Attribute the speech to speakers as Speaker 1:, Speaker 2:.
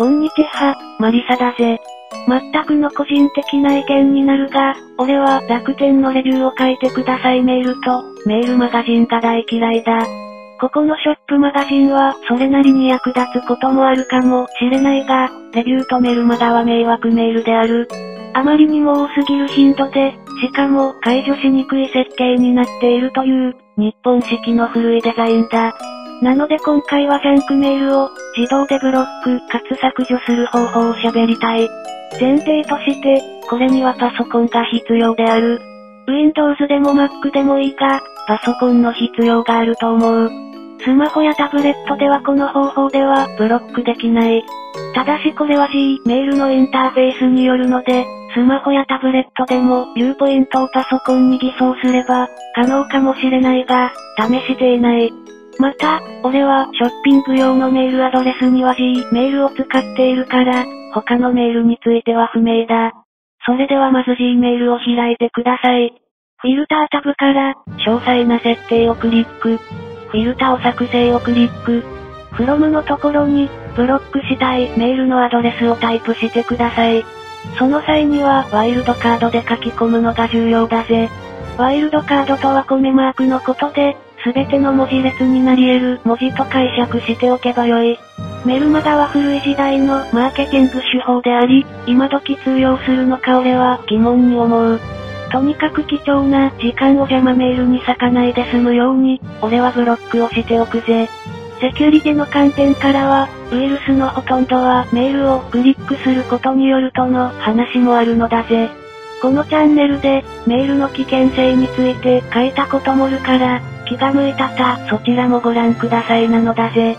Speaker 1: こんにちは、マリサだぜ。全くの個人的な意見になるが、俺は楽天のレビューを書いてくださいメールと、メールマガジンが大嫌いだ。ここのショップマガジンは、それなりに役立つこともあるかもしれないが、レビューとメルマガは迷惑メールである。あまりにも多すぎる頻度で、しかも解除しにくい設計になっているという、日本式の古いデザインだ。なので今回はジャンクメールを自動でブロックかつ削除する方法を喋りたい。前提として、これにはパソコンが必要である。Windows でも Mac でもいいが、パソコンの必要があると思う。スマホやタブレットではこの方法ではブロックできない。ただしこれは G メールのインターフェースによるので、スマホやタブレットでもビューポイントをパソコンに偽装すれば可能かもしれないが、試していない。また、俺はショッピング用のメールアドレスには G メールを使っているから、他のメールについては不明だ。それではまず G メールを開いてください。フィルタータブから、詳細な設定をクリック。フィルターを作成をクリック。from のところに、ブロックしたいメールのアドレスをタイプしてください。その際には、ワイルドカードで書き込むのが重要だぜ。ワイルドカードとは米マークのことで、すべての文字列になり得る文字と解釈しておけばよい。メルマガは古い時代のマーケティング手法であり、今時通用するのか俺は疑問に思う。とにかく貴重な時間を邪魔メールに咲かないで済むように、俺はブロックをしておくぜ。セキュリティの観点からは、ウイルスのほとんどはメールをクリックすることによるとの話もあるのだぜ。このチャンネルで、メールの危険性について書いたこともあるから、気が向いたた、そちらもご覧くださいなのだぜ。